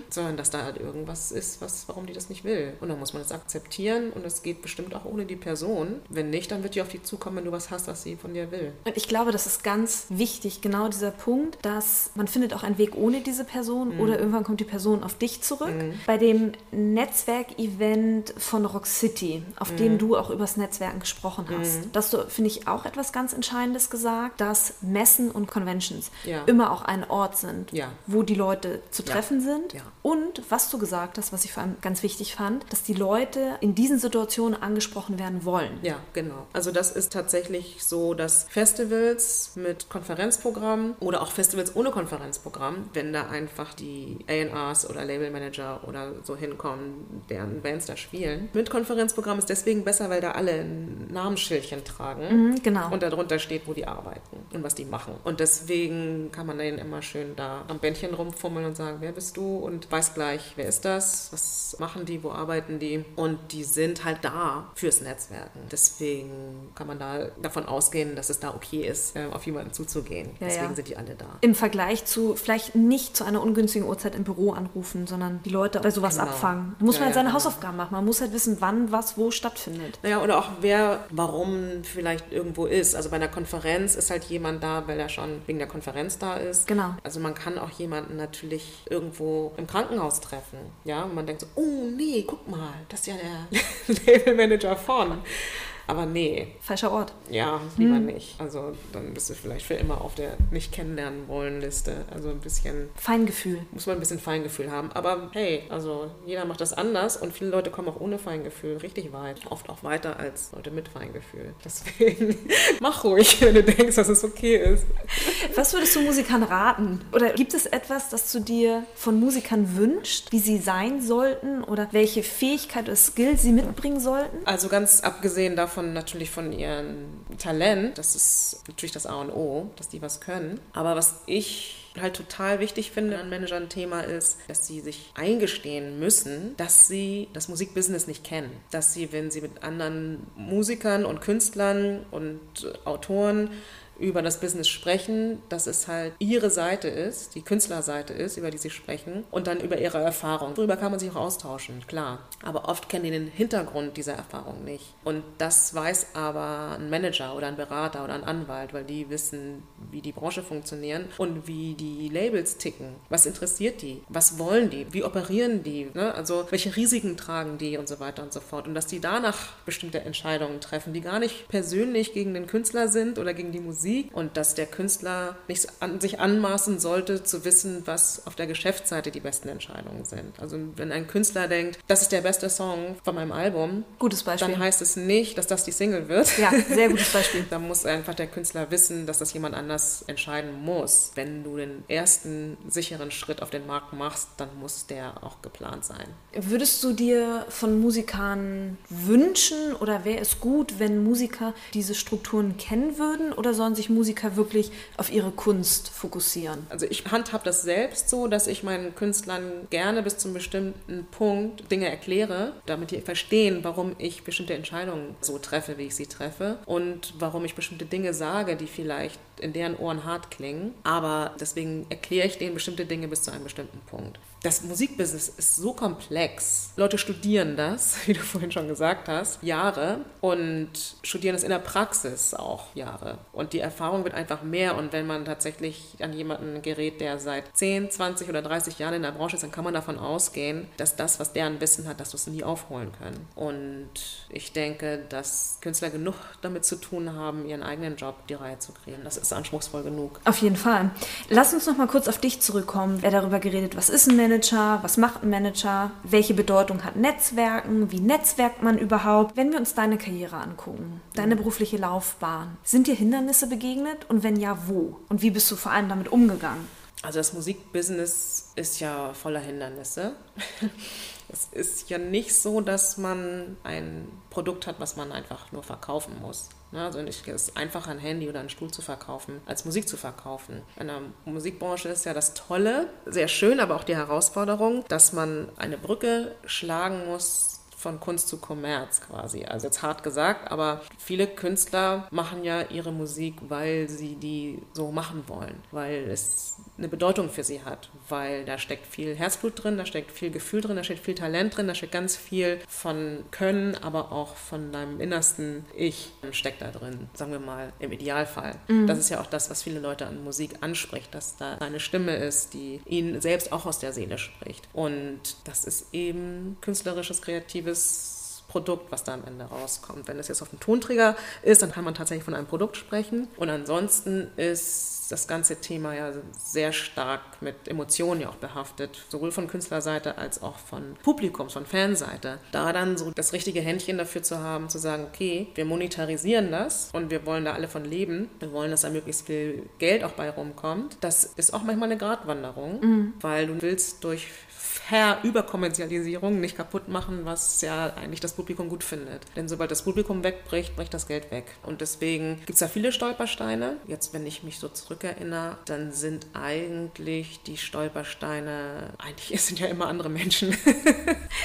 sondern dass da halt irgendwas ist, was, warum die das nicht will. Und dann muss man das akzeptieren und es geht bestimmt auch ohne die Person. Wenn nicht, dann wird die auf die zukommen, wenn du was hast, was sie von dir will. Und ich glaube, das ist ganz wichtig, genau dieser Punkt, dass man findet auch einen Weg ohne diese Person oder irgendwann kommt die Person auf dich zurück. Bei dem Netzwerk-Event von Rock City, auf dem du auch übers Netzwerken gesprochen hast, dass du, finde ich, auch etwas ganz Entscheidendes gesagt, dass Messen und Conventions Ja. immer auch ein Ort sind, Ja. wo die Leute zu Ja. treffen sind. Ja. Und was du gesagt hast, was ich vor allem ganz wichtig fand, dass die Leute in diesen Situationen angesprochen werden wollen. Ja, genau. Also das ist tatsächlich so, dass Festivals mit Konferenzprogramm oder auch Festivals ohne Konferenzprogramm, wenn da einfach die A&Rs oder Labelmanager oder so hinkommen, deren Bands da spielen. Mit Konferenzprogramm ist deswegen besser, weil da alle ein Namensschildchen tragen. Mhm, genau. Und darunter steht, wo die arbeiten und was die machen. Und deswegen kann man denen immer schön da am Bändchen rumfummeln und sagen, wer bist du? Und weiß gleich, wer ist das? Was machen die? Wo arbeiten die? Und die sind halt da fürs Netzwerken. Deswegen kann man da davon ausgehen, dass es da okay ist, auf jemanden zuzugehen. Ja, Deswegen ja. sind die alle da. Im Vergleich zu vielleicht nicht zu einer ungünstigen Uhrzeit im Büro anrufen, sondern die Leute bei sowas Genau. abfangen. Da muss Ja, man halt seine genau. Hausaufgaben machen. Man muss halt wissen, wann was wo stattfindet. Naja, oder auch wer, warum vielleicht irgendwo ist. Also bei einer Konferenz ist halt jemand da, weil er schon wegen der Konferenz da ist. Genau. Also man kann auch jemanden natürlich irgendwo im Krankenhaus treffen. Ja, und man denkt so, oh nee, guck mal, das ist ja der Labelmanager von. Aber nee, Falscher Ort. ja, lieber nicht. Also dann bist du vielleicht für immer auf der nicht kennenlernen wollen Liste. Also ein bisschen, Feingefühl. muss man ein bisschen Feingefühl haben. Aber hey, also jeder macht das anders und viele Leute kommen auch ohne Feingefühl richtig weit. Oft auch weiter als Leute mit Feingefühl. Deswegen mach ruhig, wenn du denkst, dass es okay ist. Was würdest du Musikern raten? Oder gibt es etwas, das du dir von Musikern wünschst, wie sie sein sollten oder welche Fähigkeit oder Skill sie mitbringen sollten? Also ganz abgesehen davon natürlich von ihrem Talent, das ist natürlich das A und O, dass die was können. Aber was ich halt total wichtig finde an Managern Thema ist, dass sie sich eingestehen müssen, dass sie das Musikbusiness nicht kennen. Dass sie, wenn sie mit anderen Musikern und Künstlern und Autoren über das Business sprechen, dass es halt ihre Seite ist, die Künstlerseite ist, über die sie sprechen und dann über ihre Erfahrung. Darüber kann man sich auch austauschen, klar. Aber oft kennen die den Hintergrund dieser Erfahrung nicht. Und das weiß aber ein Manager oder ein Berater oder ein Anwalt, weil die wissen, wie die Branche funktioniert und wie die Labels ticken. Was interessiert die? Was wollen die? Wie operieren die? Ne? Also welche Risiken tragen die und so weiter und so fort. Und dass die danach bestimmte Entscheidungen treffen, die gar nicht persönlich gegen den Künstler sind oder gegen die Musik, Musik und dass der Künstler nicht an sich anmaßen sollte, zu wissen, was auf der Geschäftsseite die besten Entscheidungen sind. Also wenn ein Künstler denkt, das ist der beste Song von meinem Album, gutes Beispiel. dann heißt es nicht, dass das die Single wird. Ja, sehr gutes Beispiel. da muss einfach der Künstler wissen, dass das jemand anders entscheiden muss. Wenn du den ersten sicheren Schritt auf den Markt machst, dann muss der auch geplant sein. Würdest du dir von Musikern wünschen oder wäre es gut, wenn Musiker diese Strukturen kennen würden oder sollen sich Musiker wirklich auf ihre Kunst fokussieren? Also ich handhab das selbst so, dass ich meinen Künstlern gerne bis zum bestimmten Punkt Dinge erkläre, damit die verstehen, warum ich bestimmte Entscheidungen so treffe, wie ich sie treffe und warum ich bestimmte Dinge sage, die vielleicht in deren Ohren hart klingen. Aber deswegen erkläre ich denen bestimmte Dinge bis zu einem bestimmten Punkt. Das Musikbusiness ist so komplex. Leute studieren das, wie du vorhin schon gesagt hast, Jahre und studieren es in der Praxis auch Jahre. Und die Erfahrung wird einfach mehr. Und wenn man tatsächlich an jemanden gerät, der seit 10, 20 oder 30 Jahren in der Branche ist, dann kann man davon ausgehen, dass das, was deren Wissen hat, dass du es nie aufholen können. Und ich denke, dass Künstler genug damit zu tun haben, ihren eigenen Job die Reihe zu kriegen. Das ist anspruchsvoll genug. Auf jeden Fall. Lass uns noch mal kurz auf dich zurückkommen. Wer darüber geredet, was ist ein Manager, was macht ein Manager, welche Bedeutung hat Netzwerken, wie netzwerkt man überhaupt? Wenn wir uns deine Karriere angucken, deine berufliche Laufbahn, sind dir Hindernisse begegnet und wenn ja, wo? Und wie bist du vor allem damit umgegangen? Also das Musikbusiness ist ja voller Hindernisse. Es ist ja nicht so, dass man ein Produkt hat, was man einfach nur verkaufen muss. Also es ist einfacher, ein Handy oder einen Stuhl zu verkaufen, als Musik zu verkaufen. In der Musikbranche ist ja das Tolle, sehr schön, aber auch die Herausforderung, dass man eine Brücke schlagen muss von Kunst zu Kommerz quasi. Also jetzt hart gesagt, aber viele Künstler machen ja ihre Musik, weil sie die so machen wollen, weil es eine Bedeutung für sie hat, weil da steckt viel Herzblut drin, da steckt viel Gefühl drin, da steckt viel Talent drin, da steckt ganz viel von Können, aber auch von deinem innersten Ich steckt da drin, sagen wir mal im Idealfall. Mhm. Das ist ja auch das, was viele Leute an Musik anspricht, dass da eine Stimme ist, die ihnen selbst auch aus der Seele spricht. Und das ist eben künstlerisches, kreatives kreatives Produkt, was da am Ende rauskommt. Wenn es jetzt auf dem Tonträger ist, dann kann man tatsächlich von einem Produkt sprechen. Und ansonsten ist das ganze Thema ja sehr stark mit Emotionen ja auch behaftet, sowohl von Künstlerseite als auch von Publikums, von Fanseite. Da dann so das richtige Händchen dafür zu haben, zu sagen, okay, wir monetarisieren das und wir wollen da alle von leben. Wir wollen, dass da möglichst viel Geld auch bei rumkommt. Das ist auch manchmal eine Gratwanderung, mhm. weil du willst durch per Überkommerzialisierung nicht kaputt machen, was ja eigentlich das Publikum gut findet. Denn sobald das Publikum wegbricht, bricht das Geld weg. Und deswegen gibt es da viele Stolpersteine. Jetzt, wenn ich mich so zurückerinnere, dann sind eigentlich die Stolpersteine, eigentlich sind ja immer andere Menschen.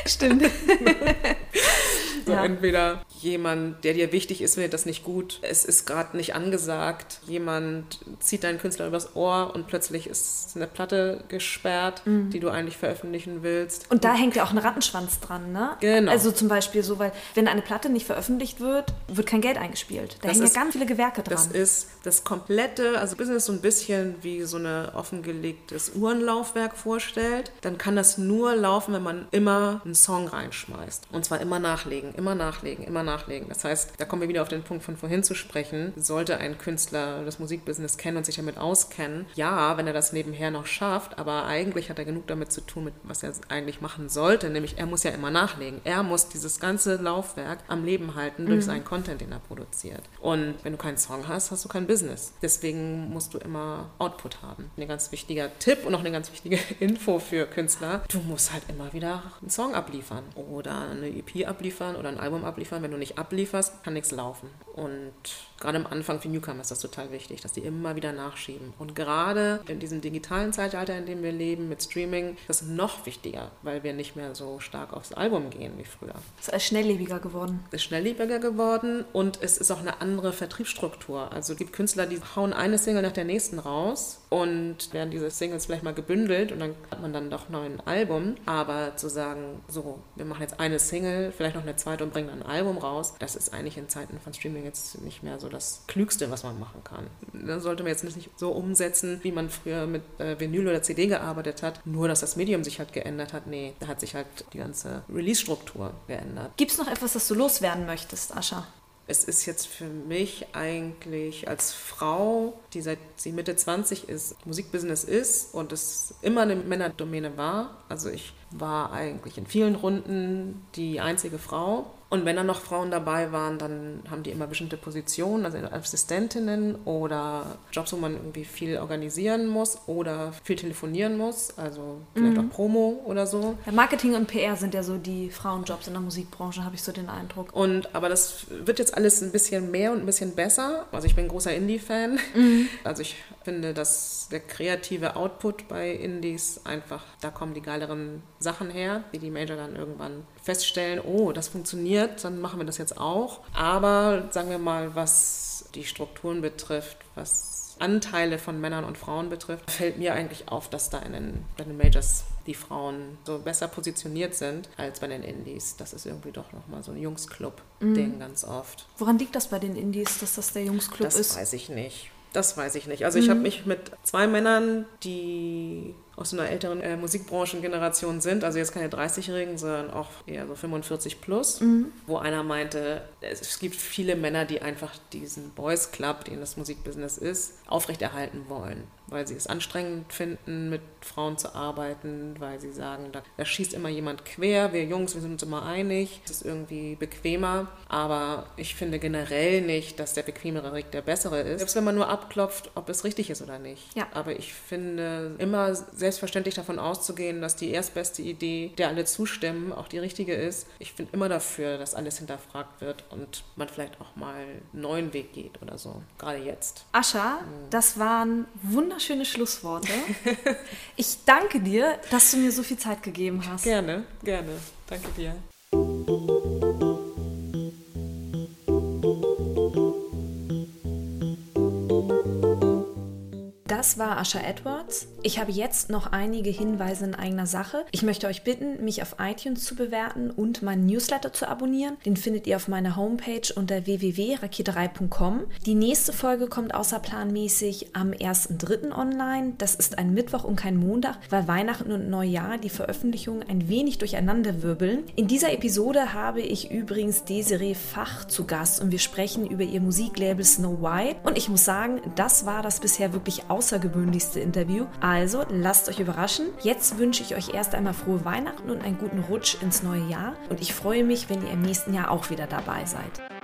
Stimmt. so ja. entweder jemand, der dir wichtig ist, findet das nicht gut, es ist gerade nicht angesagt, jemand zieht deinen Künstler übers Ohr und plötzlich ist eine Platte gesperrt, mhm. die du eigentlich veröffentlichen willst. Und da hängt ja auch ein Rattenschwanz dran, ne? Genau. Also zum Beispiel so, weil wenn eine Platte nicht veröffentlicht wird, wird kein Geld eingespielt. Da das hängen ist, ja ganz viele Gewerke dran. Das ist das komplette, also Business so ein bisschen wie so ein offengelegtes Uhrenlaufwerk vorstellt, dann kann das nur laufen, wenn man immer einen Song reinschmeißt. Und zwar immer nachlegen, immer nachlegen, immer nachlegen nachlegen. Das heißt, da kommen wir wieder auf den Punkt von vorhin zu sprechen. Sollte ein Künstler das Musikbusiness kennen und sich damit auskennen, ja, wenn er das nebenher noch schafft, aber eigentlich hat er genug damit zu tun, mit was er eigentlich machen sollte, nämlich er muss ja immer nachlegen. Er muss dieses ganze Laufwerk am Leben halten durch mhm. seinen Content, den er produziert. Und wenn du keinen Song hast, hast du kein Business. Deswegen musst du immer Output haben. Ein ganz wichtiger Tipp und auch eine ganz wichtige Info für Künstler. Du musst halt immer wieder einen Song abliefern oder eine EP abliefern oder ein Album abliefern, wenn du nicht ablieferst, kann nichts laufen. Und gerade am Anfang für Newcomer ist das total wichtig, dass die immer wieder nachschieben. Und gerade in diesem digitalen Zeitalter, in dem wir leben, mit Streaming, ist das noch wichtiger, weil wir nicht mehr so stark aufs Album gehen wie früher. Es ist schnelllebiger geworden. Es ist schnelllebiger geworden und es ist auch eine andere Vertriebsstruktur. Also es gibt Künstler, die hauen eine Single nach der nächsten raus und werden diese Singles vielleicht mal gebündelt und dann hat man dann doch noch ein Album. Aber zu sagen, so, wir machen jetzt eine Single, vielleicht noch eine zweite und bringen dann ein Album raus, raus. Das ist eigentlich in Zeiten von Streaming jetzt nicht mehr so das Klügste, was man machen kann. Da sollte man jetzt nicht so umsetzen, wie man früher mit äh, Vinyl oder CD gearbeitet hat, nur dass das Medium sich halt geändert hat. Nee, da hat sich halt die ganze Release-Struktur geändert. Gibt es noch etwas, das du loswerden möchtest, Ascha? Es ist jetzt für mich eigentlich als Frau, die seit sie Mitte 20 ist, Musikbusiness ist und es immer eine Männerdomäne war. Also ich war eigentlich in vielen Runden die einzige Frau und wenn dann noch Frauen dabei waren, dann haben die immer bestimmte Positionen, also Assistentinnen oder Jobs, wo man irgendwie viel organisieren muss oder viel telefonieren muss, also vielleicht mhm. auch Promo oder so. Ja, Marketing und PR sind ja so die Frauenjobs in der Musikbranche, habe ich so den Eindruck. Und aber das wird jetzt alles ein bisschen mehr und ein bisschen besser. Also ich bin ein großer Indie-Fan. Mhm. Also ich finde, dass der kreative Output bei Indies einfach, da kommen die geileren Sachen her, die die Major dann irgendwann feststellen, oh, das funktioniert, dann machen wir das jetzt auch. Aber sagen wir mal, was die Strukturen betrifft, was Anteile von Männern und Frauen betrifft, fällt mir eigentlich auf, dass da in den, bei den Majors die Frauen so besser positioniert sind als bei den Indies. Das ist irgendwie doch nochmal so ein Jungsclub-Ding mhm. ganz oft. Woran liegt das bei den Indies, dass das der Jungsclub das ist? Das weiß ich nicht. Das weiß ich nicht. Also mhm. ich habe mich mit zwei Männern, die aus einer älteren äh, Musikbranchengeneration sind, also jetzt keine 30-Jährigen, sondern auch eher so 45 plus, mhm. wo einer meinte, es gibt viele Männer, die einfach diesen Boys Club, den das Musikbusiness ist, aufrechterhalten wollen, weil sie es anstrengend finden, mit Frauen zu arbeiten, weil sie sagen, da, da schießt immer jemand quer, wir Jungs, wir sind uns immer einig, es ist irgendwie bequemer, aber ich finde generell nicht, dass der bequemere Weg der bessere ist, selbst wenn man nur abklopft, ob es richtig ist oder nicht. Ja. Aber ich finde immer selbstverständlich davon auszugehen, dass die erstbeste Idee, der alle zustimmen, auch die richtige ist. Ich bin immer dafür, dass alles hinterfragt wird und man vielleicht auch mal einen neuen Weg geht oder so. Gerade jetzt. Ascha, mhm. das waren wunderschöne Schlussworte. ich danke dir, dass du mir so viel Zeit gegeben hast. Gerne, gerne. Danke dir. Das war Asha Edwards. Ich habe jetzt noch einige Hinweise in eigener Sache. Ich möchte euch bitten, mich auf iTunes zu bewerten und meinen Newsletter zu abonnieren. Den findet ihr auf meiner Homepage unter www.raketerei.com. Die nächste Folge kommt außerplanmäßig am 1.3. online. Das ist ein Mittwoch und kein Montag, weil Weihnachten und Neujahr die Veröffentlichungen ein wenig durcheinander wirbeln. In dieser Episode habe ich übrigens Desiree Fach zu Gast und wir sprechen über ihr Musiklabel Snow White. Und ich muss sagen, das war das bisher wirklich außer außergewöhnlichste Interview. Also lasst euch überraschen. Jetzt wünsche ich euch erst einmal frohe Weihnachten und einen guten Rutsch ins neue Jahr. Und ich freue mich, wenn ihr im nächsten Jahr auch wieder dabei seid.